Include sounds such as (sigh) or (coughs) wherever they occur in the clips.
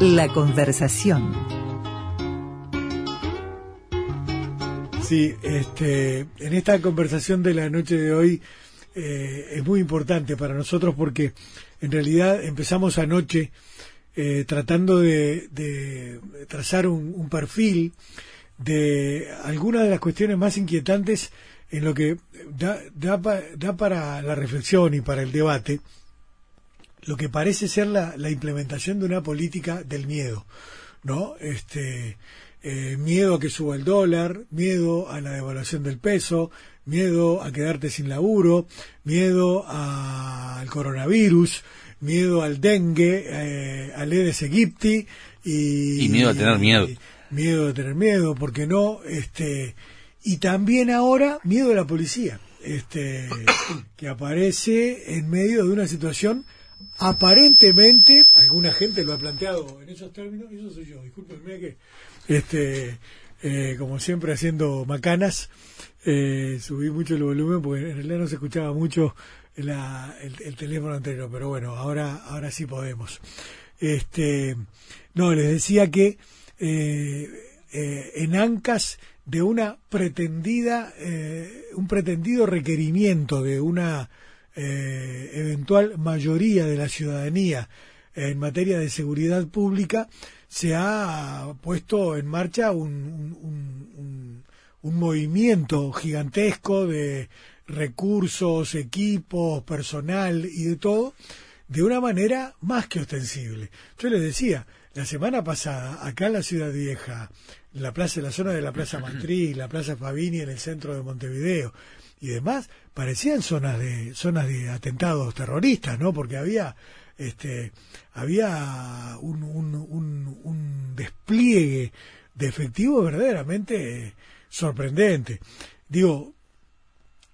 La conversación. Sí, este, en esta conversación de la noche de hoy eh, es muy importante para nosotros porque en realidad empezamos anoche eh, tratando de, trazar un, perfil de algunas de las cuestiones más inquietantes en lo que da, da, para la reflexión y para el debate lo que parece ser la, la implementación de una política del miedo, ¿no? Este, eh, miedo a que suba el dólar, miedo a la devaluación del peso, miedo a quedarte sin laburo, miedo al coronavirus, miedo al dengue, eh, al Aedes aegypti y, y miedo a tener miedo. miedo a tener miedo, porque no, este, y también ahora miedo a la policía, este, (coughs) que aparece en medio de una situación aparentemente, alguna gente lo ha planteado en esos términos, eso soy yo, discúlpenme que este, eh, como siempre haciendo macanas, eh, subí mucho el volumen porque en realidad no se escuchaba mucho el, teléfono anterior, pero bueno, ahora, ahora sí podemos. Este, no, les decía que eh, en Ancas de una pretendida, un pretendido requerimiento de una eventual mayoría de la ciudadanía en materia de seguridad pública, se ha puesto en marcha un, un, movimiento gigantesco de recursos, equipos, personal y de todo, de una manera más que ostensible. Yo les decía, la semana pasada, acá en la Ciudad Vieja, la plaza, la zona de la Plaza Matriz, la Plaza Fabini en el centro de Montevideo y demás, parecían zonas de, zonas de atentados terroristas, ¿no? Porque había este, había un, un, despliegue de efectivo verdaderamente sorprendente. Digo,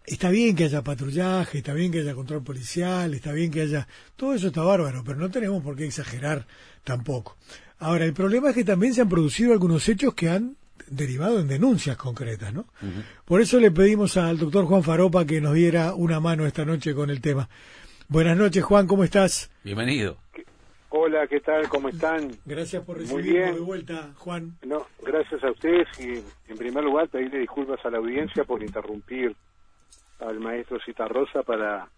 está bien que haya patrullaje, está bien que haya control policial, está bien que haya... Todo eso está bárbaro, pero no tenemos por qué exagerar tampoco. Ahora, el problema es que también se han producido algunos hechos que han derivado en denuncias concretas, ¿no? Por eso le pedimos al doctor Juan Faropa que nos diera una mano esta noche con el tema. Buenas noches, Juan, ¿cómo estás? Bienvenido. Hola, ¿qué tal? ¿Cómo están? Gracias por recibirnos de vuelta, Juan. No, gracias a ustedes y en primer lugar pedirle disculpas a la audiencia por interrumpir al maestro Citarrosa para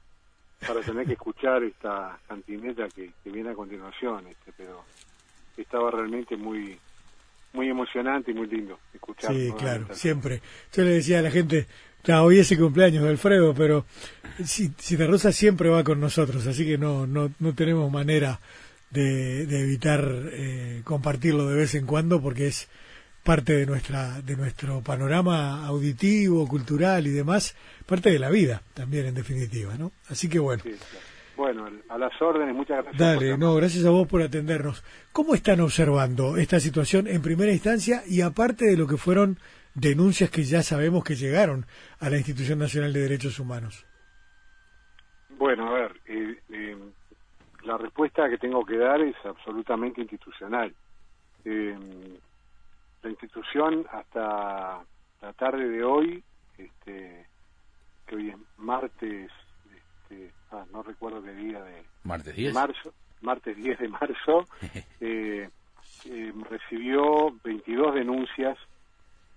para tener que escuchar esta cantineta que, viene a continuación, este, pero estaba realmente muy muy emocionante y muy lindo escuchar. Sí, claro, siempre. Yo le decía a la gente, hoy es el cumpleaños de Alfredo, pero Cita Rosa siempre va con nosotros, así que no, no, no tenemos manera de, evitar eh, compartirlo de vez en cuando porque es parte de nuestra de nuestro panorama auditivo, cultural y demás, parte de la vida también en definitiva, ¿no? Así que bueno. Bueno, a las órdenes, muchas gracias. Dale, no, gracias a vos por atendernos. ¿Cómo están observando esta situación en primera instancia y aparte de lo que fueron denuncias que ya sabemos que llegaron a la Institución Nacional de Derechos Humanos? Bueno, a ver, eh, eh, la respuesta que tengo que dar es absolutamente institucional. Eh, la institución hasta la tarde de hoy, este, que hoy es martes, este, ah, no recuerdo qué día de martes 10 marzo, martes 10 de marzo, (laughs) recibió 22 denuncias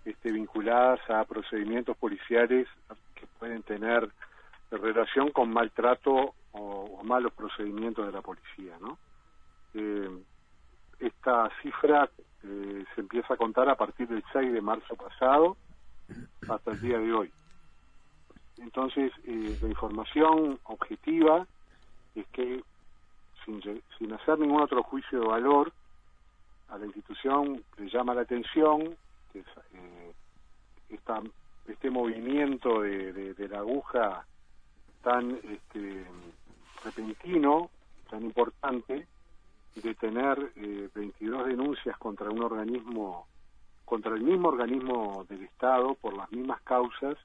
este, vinculadas a procedimientos policiales que pueden tener relación con maltrato o, malos procedimientos de la policía, ¿no? Eh, esta cifra eh, se empieza a contar a partir del 6 de marzo pasado hasta el día de hoy. Entonces, eh, la información objetiva es que, sin, sin hacer ningún otro juicio de valor, a la institución le llama la atención que eh, este movimiento de, la aguja tan este, repentino, tan importante, de tener 22 eh, denuncias contra un organismo, contra el mismo organismo del Estado por las mismas causas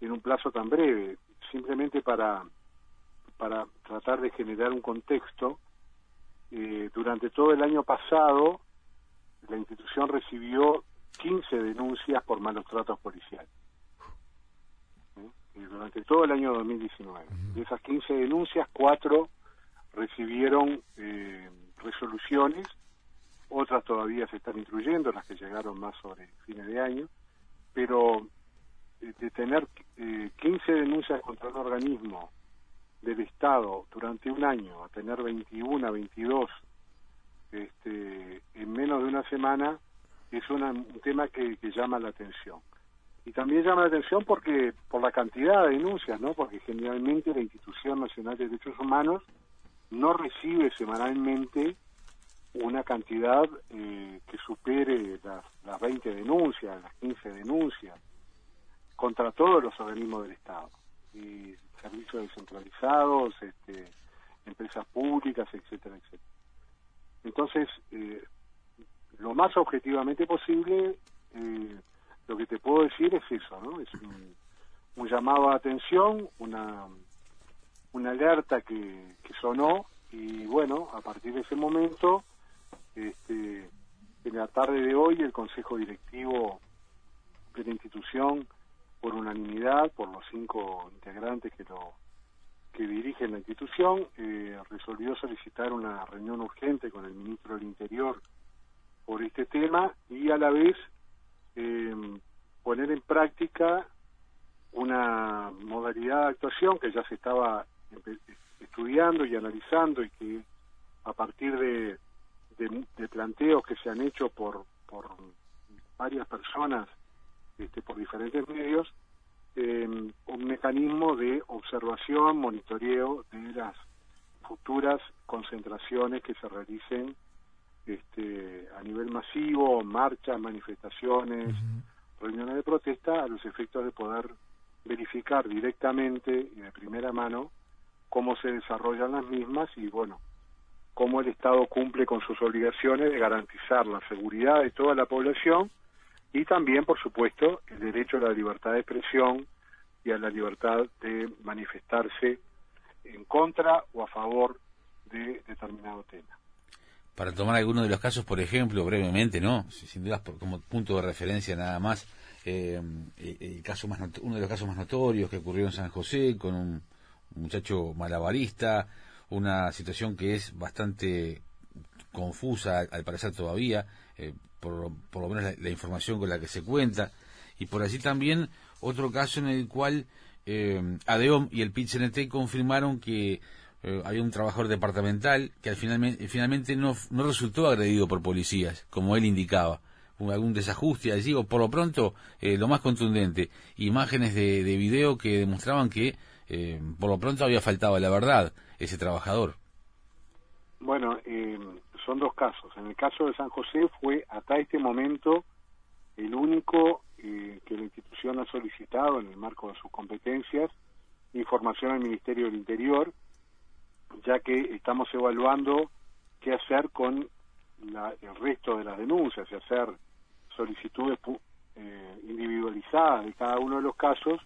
en un plazo tan breve, simplemente para para tratar de generar un contexto. Eh, durante todo el año pasado, la institución recibió 15 denuncias por malos tratos policiales. Durante todo el año 2019. De esas 15 denuncias, cuatro recibieron eh, resoluciones todavía se están incluyendo, las que llegaron más sobre fines de año, pero eh, de tener eh, 15 denuncias contra un organismo del Estado durante un año a tener 21, 22 este, en menos de una semana es un tema que, que, llama la atención. Y también llama la atención porque por la cantidad de denuncias, ¿no? Porque generalmente la Institución Nacional de Derechos Humanos no recibe semanalmente una cantidad eh, que supere las, las 20 denuncias, las 15 denuncias contra todos los organismos del Estado y servicios descentralizados, este, empresas públicas, etcétera, etcétera. Entonces, eh, lo más objetivamente posible, eh, lo que te puedo decir es eso, ¿no? Es un, un llamado a atención, una, una alerta que, que sonó y bueno, a partir de ese momento, este, en la tarde de hoy el Consejo Directivo de la institución, por unanimidad, por los cinco integrantes que lo que dirigen la institución, eh, resolvió solicitar una reunión urgente con el ministro del Interior por este tema y a la vez eh, poner en práctica una modalidad de actuación que ya se estaba estudiando y analizando y que a partir de, de, planteos que se han hecho por, por varias personas este, por diferentes medios, eh, un mecanismo de observación, monitoreo de las futuras concentraciones que se realicen este, a nivel masivo, marchas, manifestaciones, reuniones de protesta, a los efectos de poder verificar directamente y de primera mano cómo se desarrollan las mismas y, bueno, cómo el Estado cumple con sus obligaciones de garantizar la seguridad de toda la población y también, por supuesto, el derecho a la libertad de expresión y a la libertad de manifestarse en contra o a favor de determinado tema. Para tomar alguno de los casos, por ejemplo, brevemente, ¿no? Sin dudas, por, como punto de referencia nada más, eh, el caso más uno de los casos más notorios que ocurrió en San José con un muchacho malabarista, una situación que es bastante confusa al parecer todavía, eh, por, por, lo menos la, información con la que se cuenta, y por así también otro caso en el cual eh, ADEOM y el PIT-CNT confirmaron que eh, había un trabajador departamental que al final, finalmente no, no resultó agredido por policías, como él indicaba algún desajuste allí, o por lo pronto, eh, lo más contundente, imágenes de, de video que demostraban que eh, por lo pronto había faltado la verdad ese trabajador. Bueno, eh, son dos casos. En el caso de San José fue hasta este momento el único eh, que la institución ha solicitado en el marco de sus competencias información al Ministerio del Interior, ya que estamos evaluando qué hacer con la, el resto de las denuncias, y hacer solicitudes eh, individualizadas de cada uno de los casos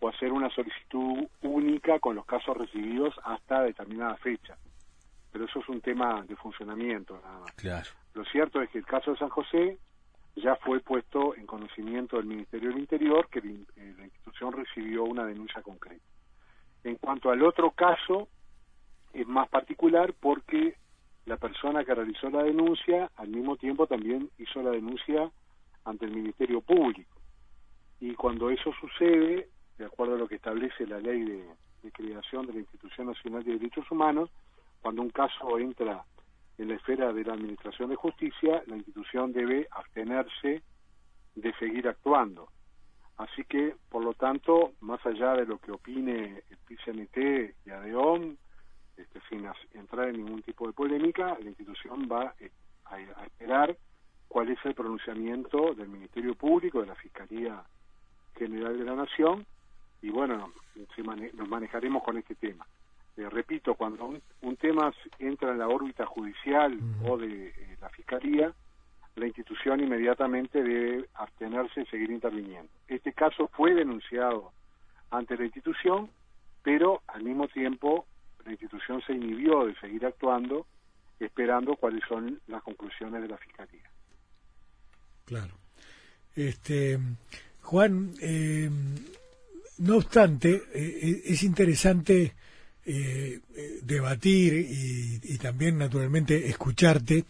o hacer una solicitud única con los casos recibidos hasta determinada fecha. Pero eso es un tema de funcionamiento nada más. Claro. Lo cierto es que el caso de San José ya fue puesto en conocimiento del Ministerio del Interior que eh, la institución recibió una denuncia concreta. En cuanto al otro caso, es más particular porque la persona que realizó la denuncia al mismo tiempo también hizo la denuncia ante el Ministerio Público. Y cuando eso sucede, de acuerdo a lo que establece la ley de, creación de la Institución Nacional de Derechos Humanos, cuando un caso entra en la esfera de la Administración de Justicia, la institución debe abstenerse de seguir actuando. Así que, por lo tanto, más allá de lo que opine el PCNT y ADEOM, este, sin entrar en ningún tipo de polémica, la institución va eh, a, esperar cuál es el pronunciamiento del Ministerio Público, de la Fiscalía General de la Nación, y bueno, nos manejaremos con este tema. Eh, repito, cuando un, tema entra en la órbita judicial o de eh, la Fiscalía, la institución inmediatamente debe abstenerse y seguir interviniendo. Este caso fue denunciado ante la institución, pero al mismo tiempo la institución se inhibió de seguir actuando, esperando cuáles son las conclusiones de la Fiscalía. Claro. Este, Juan, eh, no obstante, eh, eh, es interesante debatir y, también, naturalmente, escucharte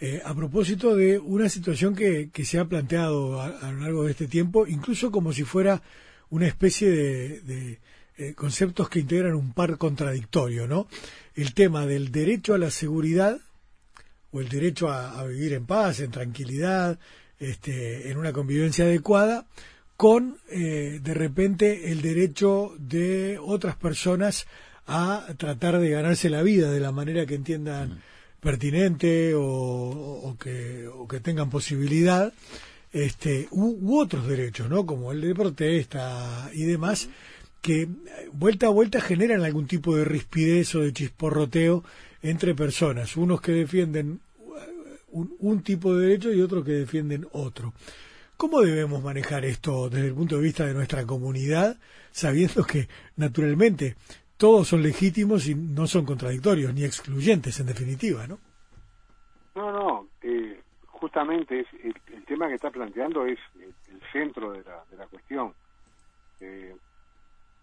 eh, a propósito de una situación que, se ha planteado a, lo largo de este tiempo, incluso como si fuera una especie de, eh, conceptos que integran un par contradictorio, ¿no? El tema del derecho a la seguridad o el derecho a, vivir en paz, en tranquilidad, este, en una convivencia adecuada, con eh, de repente el derecho de otras personas a tratar de ganarse la vida de la manera que entiendan mm. pertinente o, que, o que tengan posibilidad este u, otros derechos no como el de protesta y demás que eh, vuelta a vuelta generan algún tipo de rispidez o de chisporroteo entre personas. Unos que defienden uh, un, tipo de derecho y otros que defienden otro. ¿Cómo debemos manejar esto desde el punto de vista de nuestra comunidad, sabiendo que, naturalmente, todos son legítimos y no son contradictorios ni excluyentes en definitiva, ¿no? No, no, eh, justamente es, el, tema que está planteando es el, centro de la, de la cuestión. Eh,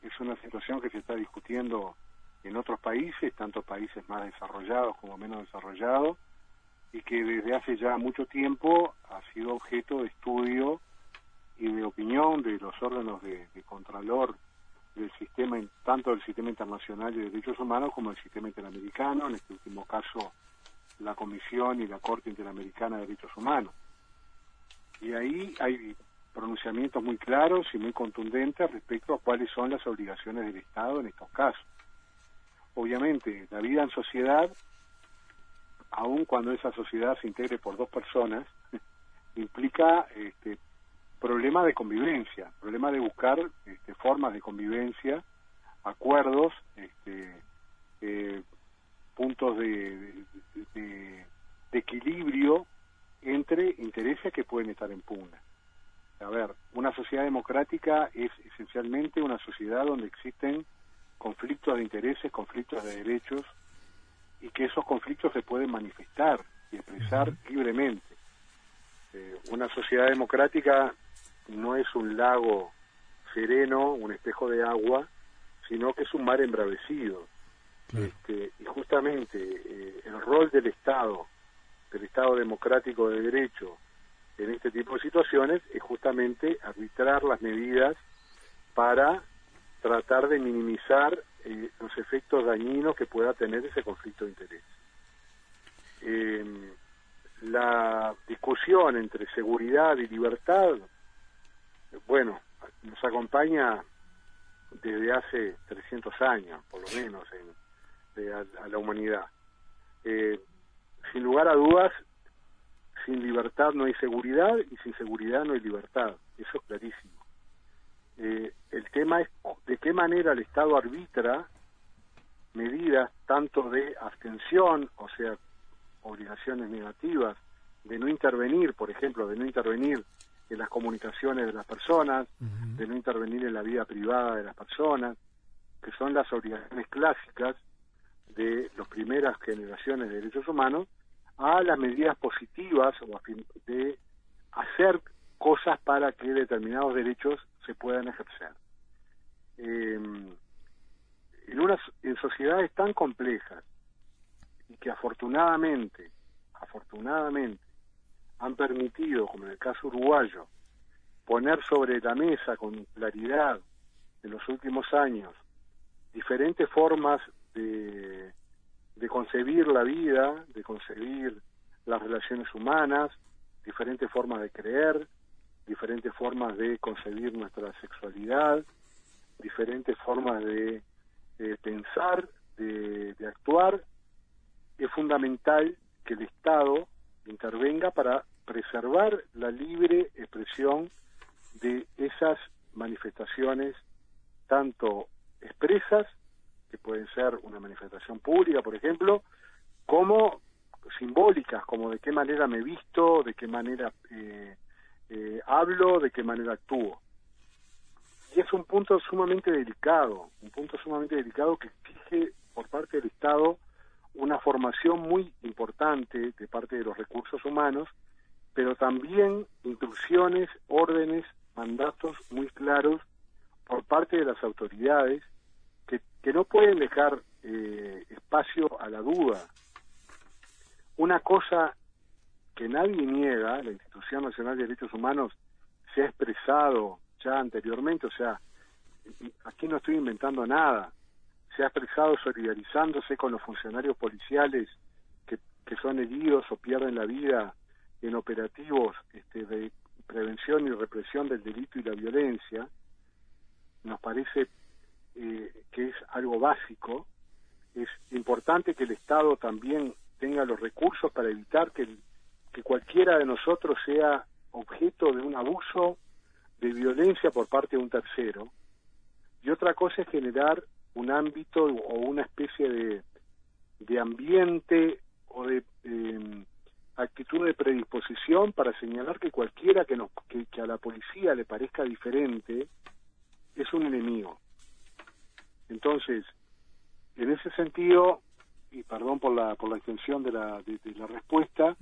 es una situación que se está discutiendo en otros países, tanto países más desarrollados como menos desarrollados, y que desde hace ya mucho tiempo ha sido objeto de estudio y de opinión de los órganos de, de Contralor del sistema, tanto del sistema internacional de derechos humanos como del sistema interamericano, en este último caso la Comisión y la Corte Interamericana de Derechos Humanos. Y ahí hay pronunciamientos muy claros y muy contundentes respecto a cuáles son las obligaciones del Estado en estos casos. Obviamente, la vida en sociedad, aun cuando esa sociedad se integre por dos personas, (laughs) implica este, problema de convivencia, problema de buscar este, formas de convivencia, acuerdos, este, eh, puntos de, equilibrio entre intereses que pueden estar en pugna. A ver, una sociedad democrática es esencialmente una sociedad donde existen conflictos de intereses, conflictos de derechos, y que esos conflictos se pueden manifestar y expresar libremente. Eh, una sociedad democrática no es un lago sereno, un espejo de agua, sino que es un mar embravecido. Este, y justamente eh, el rol del Estado, del Estado democrático de derecho, en este tipo de situaciones es justamente arbitrar las medidas para tratar de minimizar eh, los efectos dañinos que pueda tener ese conflicto de interés. Eh, la discusión entre seguridad y libertad bueno, nos acompaña desde hace 300 años, por lo menos, en, a, la humanidad. Eh, sin lugar a dudas, sin libertad no hay seguridad y sin seguridad no hay libertad. Eso es clarísimo. Eh, el tema es de qué manera el Estado arbitra medidas tanto de abstención, o sea, obligaciones negativas, de no intervenir, por ejemplo, de no intervenir en las comunicaciones de las personas, de no intervenir en la vida privada de las personas, que son las obligaciones clásicas de las primeras generaciones de derechos humanos, a las medidas positivas o de hacer cosas para que determinados derechos se puedan ejercer. Em, en, unas, en sociedades tan complejas y que afortunadamente, afortunadamente, han permitido, como en el caso uruguayo, poner sobre la mesa con claridad en los últimos años diferentes formas de, de concebir la vida, de concebir las relaciones humanas, diferentes formas de creer, diferentes formas de concebir nuestra sexualidad, diferentes formas de, pensar, de, de, actuar, es fundamental que el Estado intervenga para preservar la libre expresión de esas manifestaciones, tanto expresas, que pueden ser una manifestación pública, por ejemplo, como simbólicas, como de qué manera me visto, de qué manera eh, eh, hablo, de qué manera actúo. Y es un punto sumamente delicado, un punto sumamente delicado que exige por parte del Estado una formación muy importante de parte de los recursos humanos, pero también instrucciones, órdenes, mandatos muy claros por parte de las autoridades que, no pueden dejar eh, espacio a la duda. Una cosa que nadie niega, la Institución Nacional de Derechos Humanos se ha expresado ya anteriormente, o sea, aquí no estoy inventando nada, se ha expresado solidarizándose con los funcionarios policiales que, que son heridos o pierden la vida en operativos este, de prevención y represión del delito y la violencia, nos parece eh, que es algo básico. Es importante que el Estado también tenga los recursos para evitar que, que cualquiera de nosotros sea objeto de un abuso de violencia por parte de un tercero. Y otra cosa es generar un ámbito o una especie de, de ambiente o de eh, actitud de predisposición para señalar que cualquiera que, nos, que, a la policía le parezca diferente es un enemigo. Entonces, en ese sentido, y perdón por la, por la extensión de la, de, la respuesta,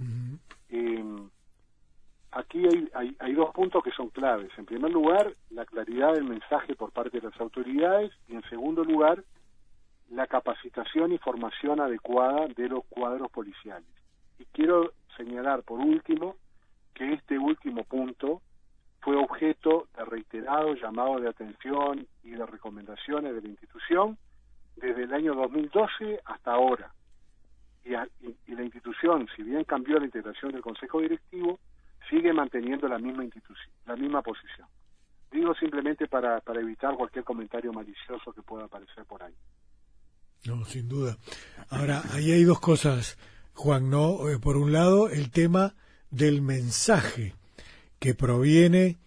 eh, aquí hay, hay, hay, dos puntos que son claves. En primer lugar, la claridad del mensaje por parte de las autoridades y en segundo lugar, la capacitación y formación adecuada de los cuadros policiales. Y quiero señalar por último que este último punto fue objeto de reiterados llamados de atención y de recomendaciones de la institución desde el año 2012 hasta ahora. Y, y, la institución, si bien cambió la integración del Consejo Directivo, sigue manteniendo la misma la misma posición. Digo simplemente para, para evitar cualquier comentario malicioso que pueda aparecer por ahí. No, sin duda. Ahora, ahí hay dos cosas Juan, ¿no? Eh, por un lado, el tema del mensaje que proviene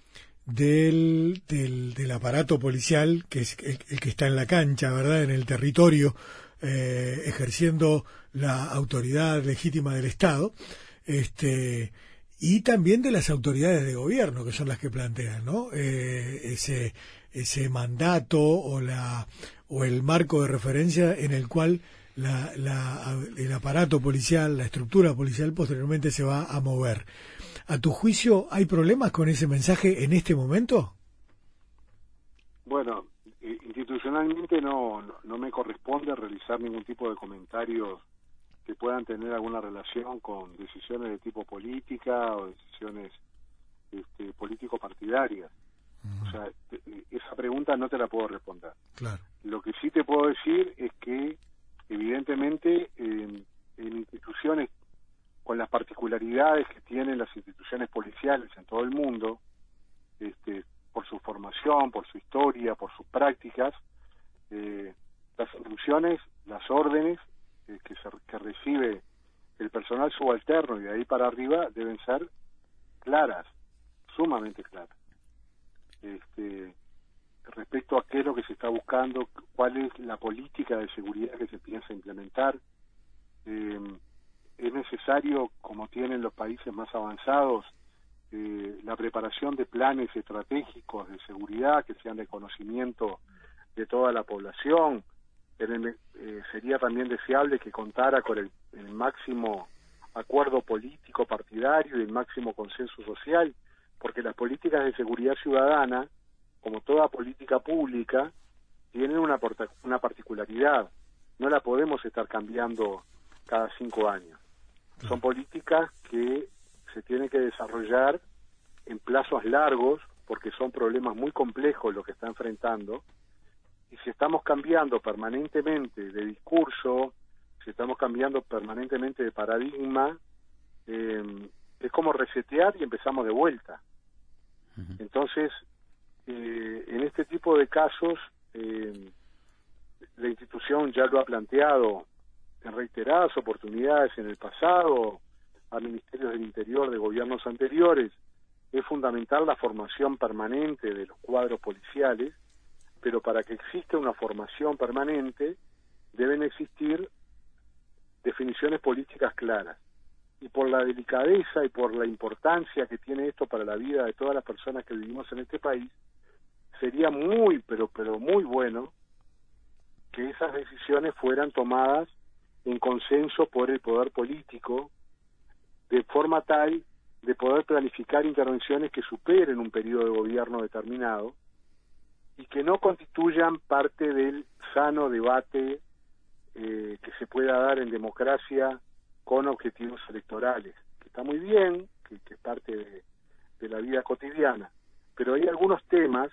del, del, aparato policial, que es el, que está en la cancha, ¿verdad? En el territorio, eh, ejerciendo la autoridad legítima del Estado, este, y también de las autoridades de gobierno, que son las que plantean, ¿no? Eh, ese, ese mandato o, la, o el marco de referencia en el cual la, el aparato policial, la estructura policial posteriormente se va a mover. ¿A tu juicio hay problemas con ese mensaje en este momento? Bueno, institucionalmente no, no me corresponde realizar ningún tipo de comentarios que puedan tener alguna relación con decisiones de tipo política o decisiones este, político-partidarias. O sea, esa pregunta no te la puedo responder. Claro. Lo que sí te puedo decir es que evidentemente en instituciones con las particularidades que tienen las instituciones policiales en todo el mundo, este, por su formación, por su historia, por sus prácticas, eh, las instrucciones, las órdenes eh, que, se, que recibe el personal subalterno y de ahí para arriba deben ser claras, sumamente claras. Este, respecto a qué es lo que se está buscando, cuál es la política de seguridad que se piensa implementar. Eh, es necesario, como tienen los países más avanzados, eh, la preparación de planes estratégicos de seguridad que sean de conocimiento de toda la población. Eh, sería también deseable que contara con el, el máximo acuerdo político partidario y el máximo consenso social, porque las políticas de seguridad ciudadana como toda política pública, tienen una, una particularidad. No la podemos estar cambiando cada cinco años. Son políticas que se tienen que desarrollar en plazos largos, porque son problemas muy complejos los que está enfrentando. Y si estamos cambiando permanentemente de discurso, si estamos cambiando permanentemente de paradigma, eh, es como resetear y empezamos de vuelta. Entonces, eh, en este tipo de casos, eh, la institución ya lo ha planteado en reiteradas oportunidades en el pasado a ministerios del Interior de gobiernos anteriores, es fundamental la formación permanente de los cuadros policiales, pero para que exista una formación permanente deben existir definiciones políticas claras. Y por la delicadeza y por la importancia que tiene esto para la vida de todas las personas que vivimos en este país, sería muy, pero, pero muy bueno que esas decisiones fueran tomadas en consenso por el poder político, de forma tal de poder planificar intervenciones que superen un periodo de gobierno determinado y que no constituyan parte del sano debate eh, que se pueda dar en democracia con objetivos electorales, que está muy bien, que, es parte de, la vida cotidiana, pero hay algunos temas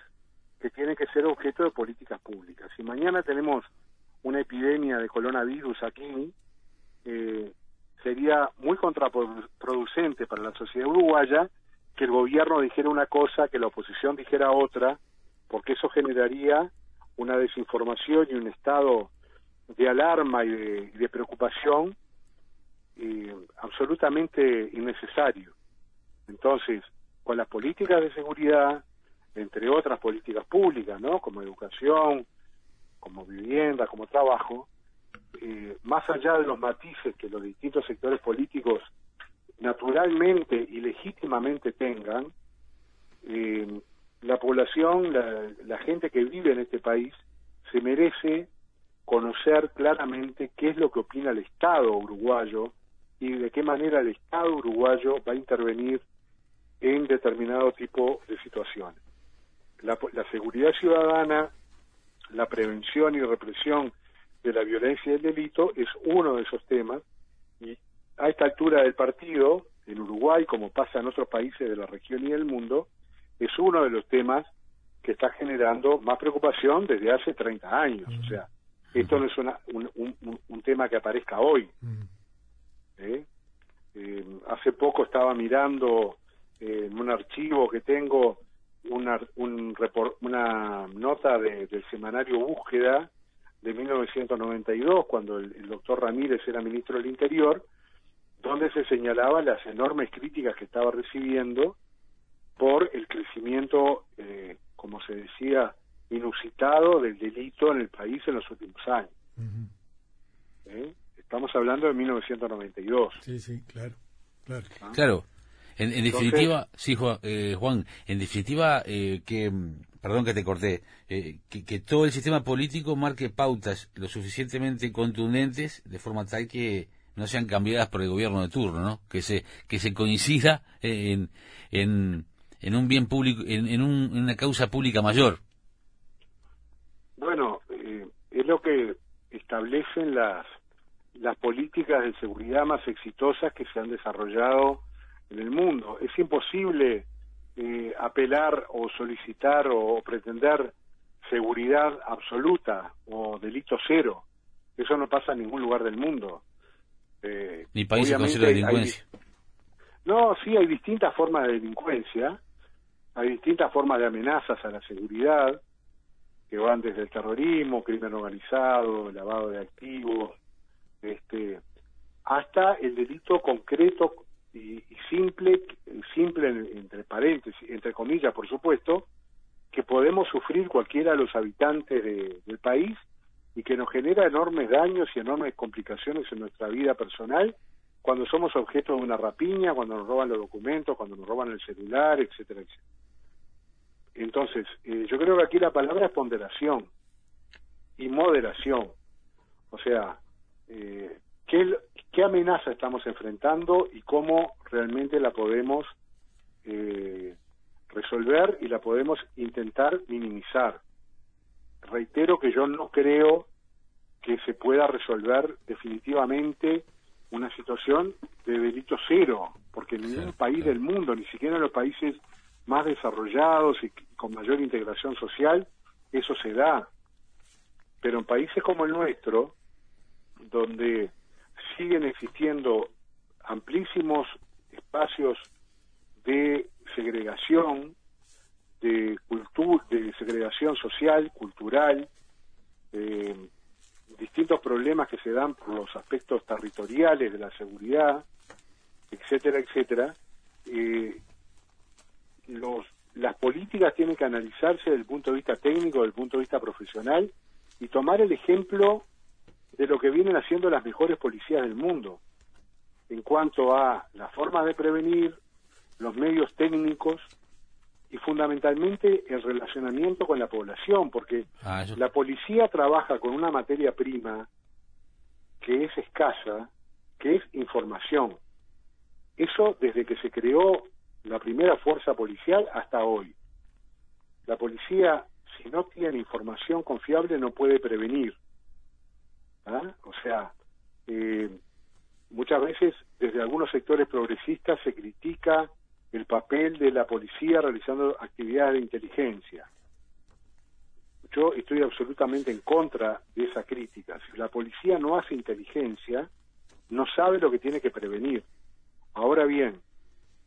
que tienen que ser objeto de políticas públicas. Si mañana tenemos una epidemia de coronavirus aquí, eh, sería muy contraproducente para la sociedad uruguaya que el gobierno dijera una cosa, que la oposición dijera otra, porque eso generaría una desinformación y un estado de alarma y de, preocupación eh, absolutamente innecesario. Entonces, con las políticas de seguridad, entre otras políticas públicas, ¿no? Como educación, como vivienda, como trabajo, eh, más allá de los matices que los distintos sectores políticos naturalmente y legítimamente tengan, eh, la población, la, gente que vive en este país, se merece conocer claramente qué es lo que opina el Estado uruguayo y de qué manera el Estado uruguayo va a intervenir en determinado tipo de situaciones. La, la seguridad ciudadana, la prevención y represión de la violencia y el delito es uno de esos temas y a esta altura del partido, en Uruguay, como pasa en otros países de la región y del mundo, es uno de los temas que está generando más preocupación desde hace 30 años. O sea, esto no es un, tema que aparezca hoy. ¿Eh? Eh, hace poco estaba mirando eh, en un archivo que tengo una, un una nota del semanario Búsqueda de 1992, cuando el, doctor Ramírez era ministro del Interior, donde se señalaba las enormes críticas que estaba recibiendo por el crecimiento, eh, como se decía, inusitado del delito en el país en los últimos años. ¿Eh? Estamos hablando de 1992. Sí, sí, claro. Claro. ¿Ah? claro. En, definitiva, sí, eh, Juan, en definitiva, que perdón que te corté, eh, que, todo el sistema político marque pautas lo suficientemente contundentes de forma tal que no sean cambiadas por el gobierno de turno, ¿no? Que se que se coincida en, en, en un bien público, en, una causa pública mayor. Bueno, eh, es lo que establecen las las políticas de seguridad más exitosas que se han desarrollado en el mundo. Es imposible eh, apelar o solicitar o pretender seguridad absoluta o delito cero. Eso no pasa en ningún lugar del mundo. Eh, Ni país con cero delincuencia. no, sí, hay distintas formas de delincuencia, hay distintas formas de amenazas a la seguridad, que van desde el terrorismo, crimen organizado, lavado de activos, este, hasta el delito concreto y, simple, simple entre paréntesis, entre comillas, por supuesto, que podemos sufrir cualquiera de los habitantes del país y que nos genera enormes daños y enormes complicaciones en nuestra vida personal cuando somos objeto de una rapiña, cuando nos roban los documentos, cuando nos roban el celular, etcétera, etcétera. Entonces, eh, yo creo que aquí la palabra es ponderación y moderación. O sea, eh, ¿qué, qué amenaza estamos enfrentando y cómo realmente la podemos eh, resolver y la podemos intentar minimizar. Reitero que yo no creo que se pueda resolver definitivamente una situación de delito cero, porque en ningún país del mundo, ni siquiera en los países más desarrollados y con mayor integración social, eso se da. Pero en países como el nuestro, donde siguen existiendo amplísimos espacios de segregación, de cultura, de segregación social, cultural, eh, distintos problemas que se dan por los aspectos territoriales de la seguridad, etcétera, etcétera. Eh, los, las políticas tienen que analizarse desde el punto de vista técnico, desde el punto de vista profesional, y tomar el ejemplo de lo que vienen haciendo las mejores policías del mundo en cuanto a las formas de prevenir, los medios técnicos y fundamentalmente el relacionamiento con la población, porque ah, la policía trabaja con una materia prima que es escasa, que es información. Eso desde que se creó la primera fuerza policial hasta hoy. La policía, si no tiene información confiable, no puede prevenir. ¿Ah? O sea, eh, muchas veces desde algunos sectores progresistas se critica el papel de la policía realizando actividades de inteligencia. Yo estoy absolutamente en contra de esa crítica. Si la policía no hace inteligencia, no sabe lo que tiene que prevenir. Ahora bien,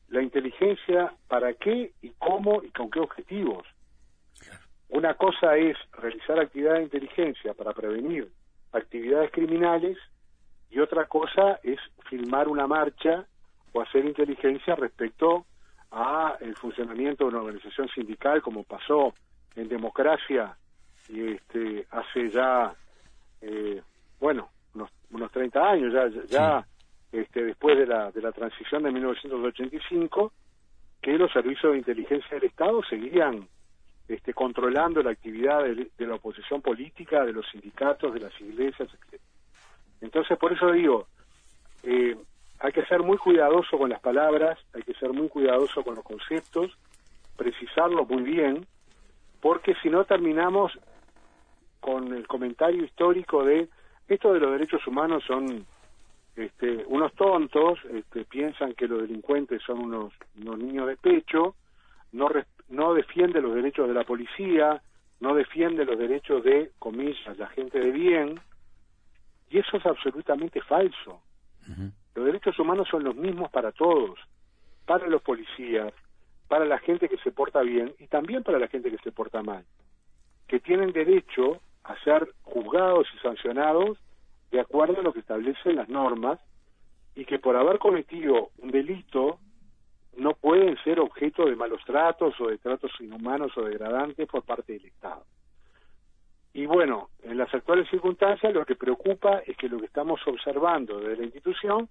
la inteligencia, ¿para qué y cómo y con qué objetivos? Una cosa es realizar actividades de inteligencia para prevenir actividades criminales y otra cosa es filmar una marcha o hacer inteligencia respecto a el funcionamiento de una organización sindical como pasó en democracia y este hace ya eh, bueno unos, unos 30 años ya ya este, después de la de la transición de 1985 que los servicios de inteligencia del Estado seguían este, controlando la actividad de, la oposición política, de los sindicatos, de las iglesias, etc. Entonces, por eso digo, eh, hay que ser muy cuidadoso con las palabras, hay que ser muy cuidadoso con los conceptos, precisarlo muy bien, porque si no terminamos con el comentario histórico de esto de los derechos humanos son este, unos tontos, este, piensan que los delincuentes son unos, unos niños de pecho, no, no defiende los derechos de la policía, no defiende los derechos de, comillas, la gente de bien, y eso es absolutamente falso. Los derechos humanos son los mismos para todos, para los policías, para la gente que se porta bien y también para la gente que se porta mal, que tienen derecho a ser juzgados y sancionados de acuerdo a lo que establecen las normas y que por haber cometido un delito no pueden ser objeto de malos tratos o de tratos inhumanos o degradantes por parte del Estado. Y bueno, en las actuales circunstancias lo que preocupa es que lo que estamos observando desde la institución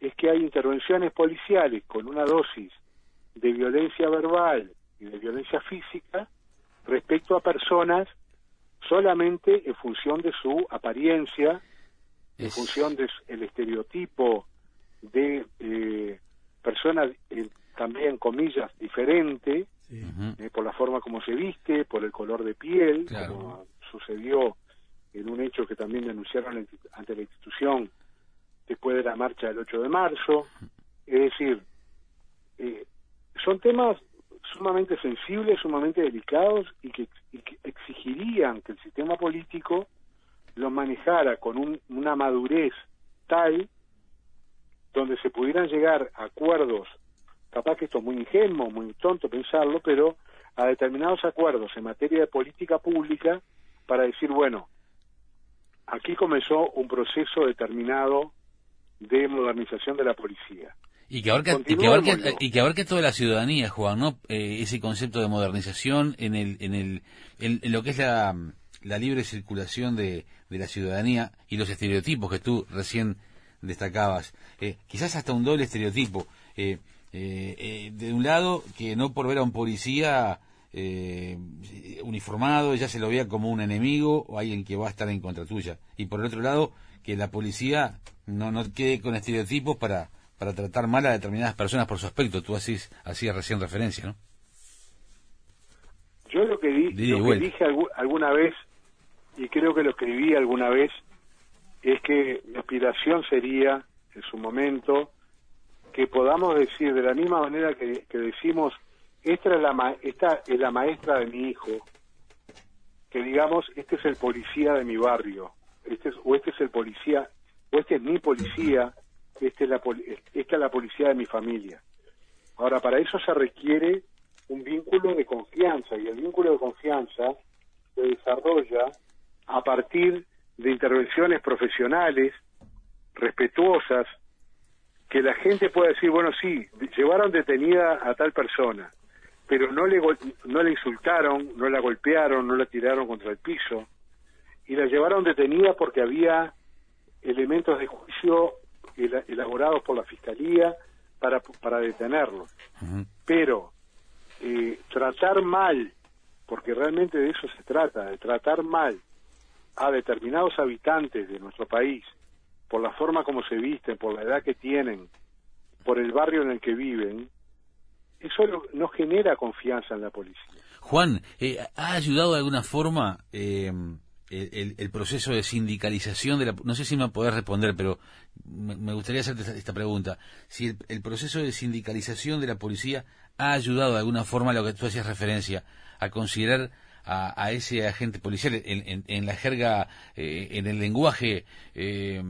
es que hay intervenciones policiales con una dosis de violencia verbal y de violencia física respecto a personas solamente en función de su apariencia, en función del estereotipo de eh, persona eh, también, comillas, diferente, eh, por la forma como se viste, por el color de piel, como sucedió en un hecho que también denunciaron ante la institución después de la marcha del 8 de marzo. Es decir, eh, son temas sumamente sensibles, sumamente delicados y que, exigirían que el sistema político los manejara con una madurez tal donde se pudieran llegar a acuerdos, capaz que esto es muy ingenuo, muy tonto pensarlo, pero a determinados acuerdos en materia de política pública para decir, bueno, aquí comenzó un proceso determinado de modernización de la policía. Y que abarque, y que abarque, y que toda la ciudadanía, Juan, ¿no? Eh, ese concepto de modernización en, el, en, el, en, lo que es la, la libre circulación de, de, la ciudadanía y los estereotipos que tú recién destacabas. Eh, quizás hasta un doble estereotipo. Eh, de un lado, que no por ver a un policía eh, uniformado, ya se lo vea como un enemigo o alguien que va a estar en contra tuya. Y por el otro lado, que la policía no, no quede con estereotipos para, para tratar mal a determinadas personas por su aspecto. Tú hacías, hacías recién referencia, ¿no? Yo lo que, dije alguna vez, y creo que lo escribí alguna vez, es que mi aspiración sería, en su momento, que podamos decir de la misma manera que decimos esta es la, esta es la maestra de mi hijo, que digamos, este es el policía de mi barrio, este es, o este es el policía, o este es mi policía, este es la, esta es la policía de mi familia. Ahora, para eso se requiere un vínculo de confianza, y el vínculo de confianza se desarrolla a partir de intervenciones profesionales, respetuosas, que la gente pueda decir, bueno, sí, llevaron detenida a tal persona, pero no le, no le insultaron, no la golpearon, no la tiraron contra el piso y la llevaron detenida porque había elementos de juicio elaborados por la fiscalía para, para detenerlo. Pero eh, tratar mal, porque realmente de eso se trata, de tratar mal a determinados habitantes de nuestro país, por la forma como se visten, por la edad que tienen, por el barrio en el que viven, eso no genera confianza en la policía. Juan, eh, ¿ha ayudado de alguna forma eh, el, proceso de sindicalización de la... No sé si me podés responder, pero me, gustaría hacerte esta, pregunta. Si el, proceso de sindicalización de la policía ha ayudado de alguna forma a lo que tú hacías referencia, a considerar a, ese agente policial en, la jerga, eh, en el lenguaje eh,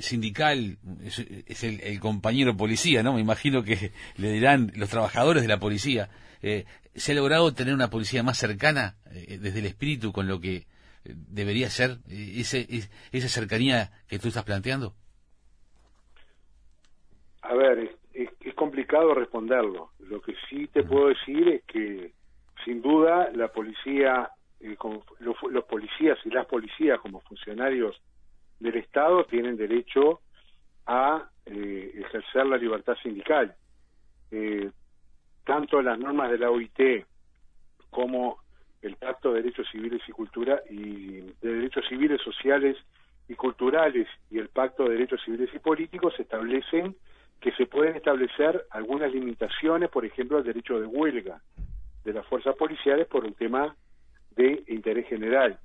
sindical, es, el, compañero policía, ¿no? Me imagino que le dirán los trabajadores de la policía. Eh, ¿Se ha logrado tener una policía más cercana desde el espíritu con lo que debería ser ese, esa cercanía que tú estás planteando? A ver, es, es complicado responderlo. Lo que sí te puedo decir es que sin duda la policía, eh, los, policías y las policías como funcionarios del Estado tienen derecho a eh, ejercer la libertad sindical. Eh, tanto las normas de la OIT como el Pacto de Derechos Civiles y Cultura y de Derechos Civiles, Sociales y Culturales y el Pacto de Derechos Civiles y Políticos establecen que se pueden establecer algunas limitaciones, por ejemplo, al derecho de huelga de las fuerzas policiales por un tema de interés general.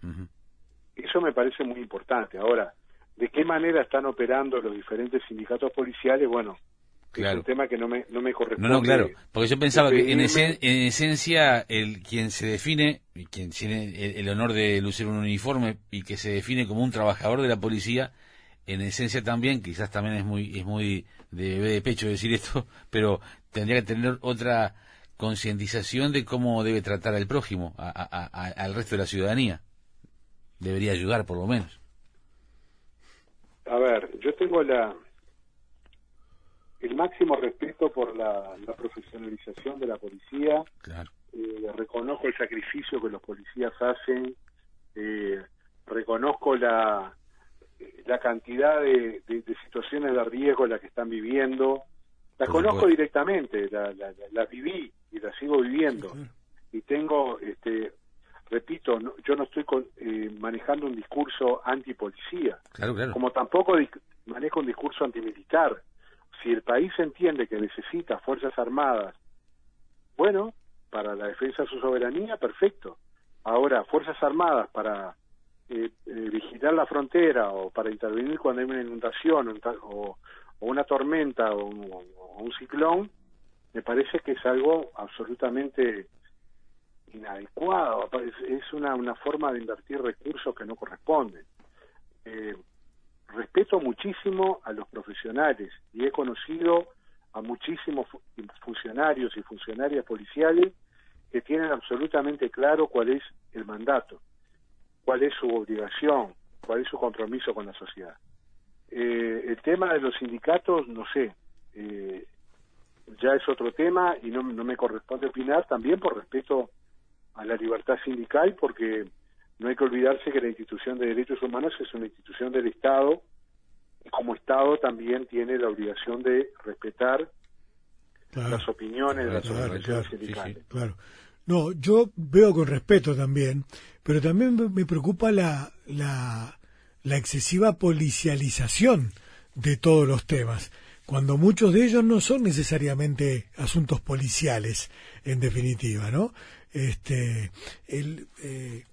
Eso me parece muy importante. Ahora, ¿de qué manera están operando los diferentes sindicatos policiales? Bueno, es un tema que no me, no me corresponde. No, no, claro, porque yo pensaba que en, esencia el quien se define, quien tiene el, honor de lucir un uniforme y que se define como un trabajador de la policía, en esencia también, quizás también es muy es muy de, de pecho decir esto, (laughs) pero tendría que tener otra concientización de cómo debe tratar al prójimo, al resto de la ciudadanía. Debería ayudar, por lo menos. A ver, yo tengo la el máximo respeto por la, profesionalización de la policía. Eh, reconozco el sacrificio que los policías hacen. Eh, reconozco la, la cantidad de, de, situaciones de riesgo en las que están viviendo. Las conozco directamente, las la, viví y la sigo viviendo. Y tengo, este, repito, yo no estoy eh, manejando un discurso antipolicía, como tampoco manejo un discurso antimilitar. Si el país entiende que necesita fuerzas armadas, bueno, para la defensa de su soberanía, perfecto. Ahora, fuerzas armadas para eh, eh, vigilar la frontera o para intervenir cuando hay una inundación o, una tormenta o un ciclón, me parece que es algo absolutamente inadecuado, es una, una forma de invertir recursos que no corresponden. Eh, respeto muchísimo a los profesionales y he conocido a muchísimos funcionarios y funcionarias policiales que tienen absolutamente claro cuál es el mandato, cuál es su obligación, cuál es su compromiso con la sociedad. Eh, el tema de los sindicatos, no sé, eh, ya es otro tema y no, no me corresponde opinar también por respeto a la libertad sindical porque no hay que olvidarse que la institución de derechos humanos es una institución del Estado y como Estado también tiene la obligación de respetar las opiniones de las organizaciones sindicales. claro. No, yo veo con respeto también, pero también me preocupa la, la, la excesiva policialización de todos los temas cuando muchos de ellos no son necesariamente asuntos policiales, en definitiva, ¿no? Este, el, eh,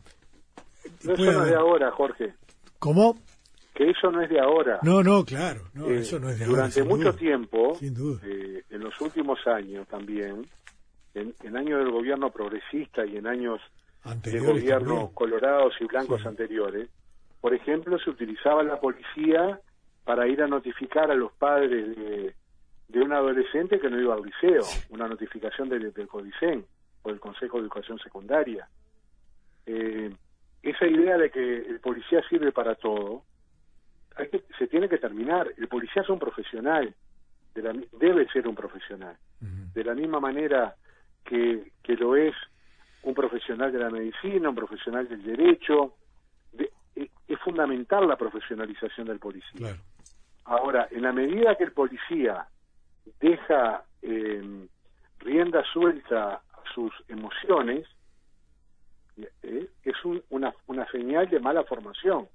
eso no es de ahora, Jorge. ¿Cómo? Que eso no es de ahora. No, no, claro, no, eh, eso no es de durante ahora. Durante mucho tiempo, eh, en los últimos años también, en, en, años del gobierno progresista y en años de gobiernos colorados y blancos anteriores, por ejemplo, se utilizaba la policía para ir a notificar a los padres de, un adolescente que no iba al liceo, una notificación del, del CODICEN o del Consejo de Educación Secundaria. Eh, esa idea de que el policía sirve para todo, hay que, se tiene que terminar. El policía es un profesional, debe ser un profesional. De la misma manera que, que lo es un profesional de la medicina, un profesional del derecho. Es fundamental la profesionalización del policía. Claro. Ahora, en la medida que el policía deja eh, rienda suelta a sus emociones, eh, es una, una señal de mala formación.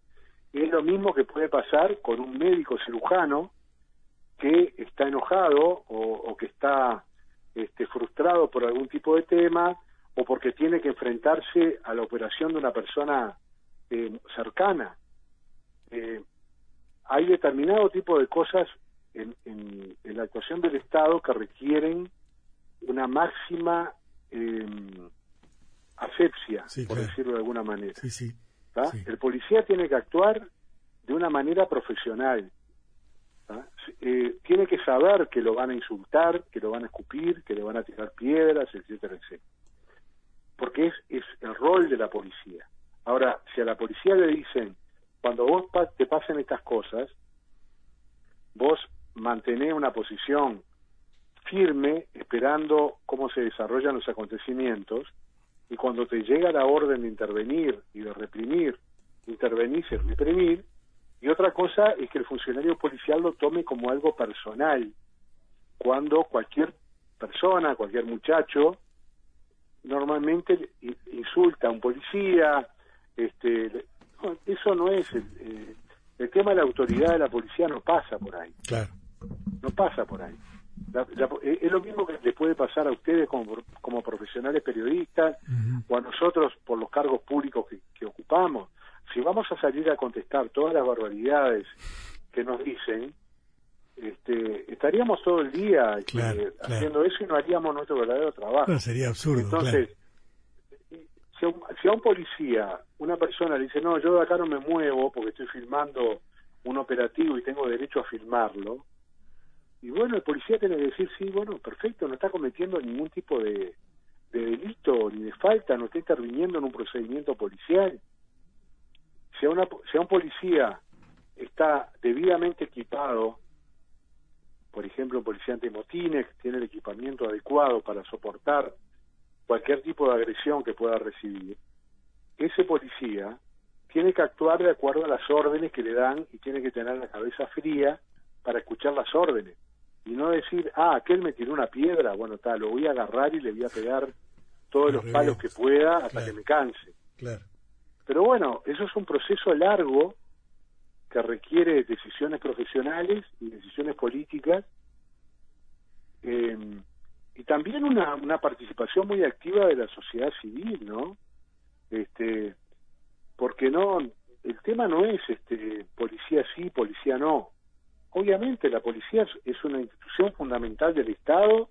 Es lo mismo que puede pasar con un médico cirujano que está enojado o, que está este, frustrado por algún tipo de tema o porque tiene que enfrentarse a la operación de una persona eh, cercana. Eh, hay determinado tipo de cosas en, en, la actuación del Estado que requieren una máxima eh, asepsia, por decirlo de alguna manera. El policía tiene que actuar de una manera profesional. Eh, tiene que saber que lo van a insultar, que lo van a escupir, que le van a tirar piedras, etcétera, etcétera. Porque es, es el rol de la policía. Ahora, si a la policía le dicen, cuando vos te pasen estas cosas, vos mantenés una posición firme esperando cómo se desarrollan los acontecimientos y cuando te llega la orden de intervenir y de reprimir, intervenir y reprimir, y otra cosa es que el funcionario policial lo tome como algo personal, cuando cualquier persona, cualquier muchacho, normalmente insulta a un policía, este, eso no es el, eh, el tema de la autoridad de la policía no pasa por ahí. Claro. No pasa por ahí. Eh, es lo mismo que les puede pasar a ustedes como, como profesionales periodistas o a nosotros por los cargos públicos que, ocupamos. Si vamos a salir a contestar todas las barbaridades que nos dicen, este, estaríamos todo el día eh, haciendo eso y no haríamos nuestro verdadero trabajo. sería absurdo. Entonces, si, a un, si a un policía, una persona le dice, no, yo de acá no me muevo porque estoy filmando un operativo y tengo derecho a filmarlo, y bueno, el policía tiene que decir, sí, bueno, perfecto, no está cometiendo ningún tipo de, delito ni de falta, no está interviniendo en un procedimiento policial. Si, a una, si un policía está debidamente equipado, por ejemplo, un policía antimotines, tiene el equipamiento adecuado para soportar cualquier tipo de agresión que pueda recibir, ese policía tiene que actuar de acuerdo a las órdenes que le dan y tiene que tener la cabeza fría para escuchar las órdenes y no decir, ah, aquel me tiró una piedra, bueno, tal, lo voy a agarrar y le voy a pegar todos los palos que pueda hasta que me canse. Claro. Pero bueno, eso es un proceso largo que requiere decisiones profesionales y decisiones políticas em, y también una, una participación muy activa de la sociedad civil, ¿no? Este, porque no, el tema no es este policía sí, policía no Obviamente la policía es una institución fundamental del Estado,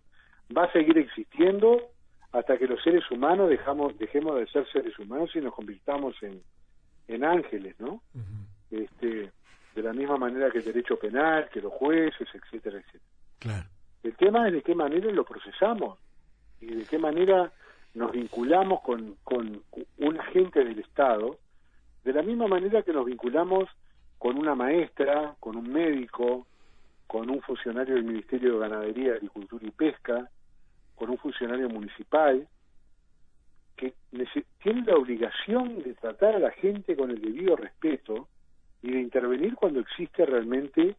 va a seguir existiendo hasta que los seres humanos dejamos, dejemos de ser seres humanos y nos convirtamos en, en ángeles, ¿no? este, de la misma manera que el derecho penal, que los jueces, etcétera, etcétera. El tema es de qué manera lo procesamos y de qué manera nos vinculamos con, con un agente del Estado, de la misma manera que nos vinculamos con una maestra, con un médico, con un funcionario del Ministerio de Ganadería, Agricultura y Pesca, con un funcionario municipal, que tiene la obligación de tratar a la gente con el debido respeto y de intervenir cuando existe realmente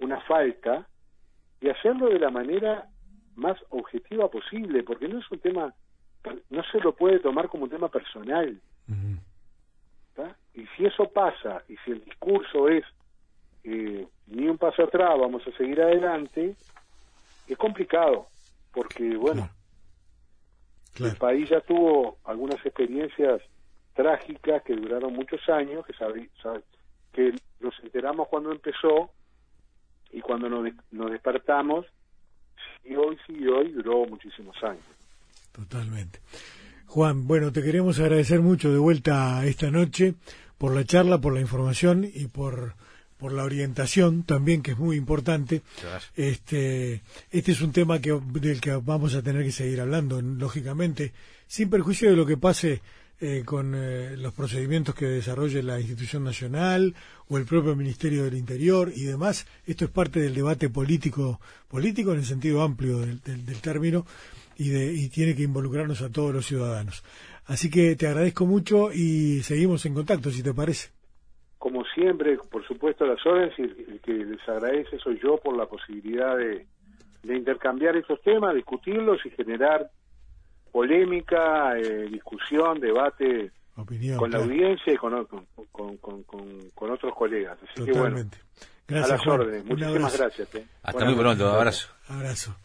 una falta y hacerlo de la manera más objetiva posible, porque no es un tema, no se lo puede tomar como un tema personal. Y si eso pasa, y si el discurso es eh, ni un paso atrás, vamos a seguir adelante, es complicado, porque bueno, el país ya tuvo algunas experiencias trágicas que duraron muchos años, que, que nos enteramos cuando empezó y cuando nos, nos despertamos, y hoy sí, hoy duró muchísimos años. Totalmente. Juan, bueno, te queremos agradecer mucho de vuelta esta noche por la charla, por la información y por, por la orientación también, que es muy importante. Este, este es un tema que, del que vamos a tener que seguir hablando, lógicamente, sin perjuicio de lo que pase eh, con eh, los procedimientos que desarrolle la institución nacional o el propio Ministerio del Interior y demás. Esto es parte del debate político, político en el sentido amplio del, del término, y, tiene que involucrarnos a todos los ciudadanos. Así que te agradezco mucho y seguimos en contacto, si te parece. Como siempre, por supuesto, las órdenes y el que les agradece soy yo por la posibilidad de, intercambiar estos temas, discutirlos y generar polémica, eh, discusión, debate con la audiencia y con, con, otros colegas. Así que bueno, Gracias, a las órdenes. Muchísimas gracias. Eh. Hasta muy pronto, abrazo. Abrazo.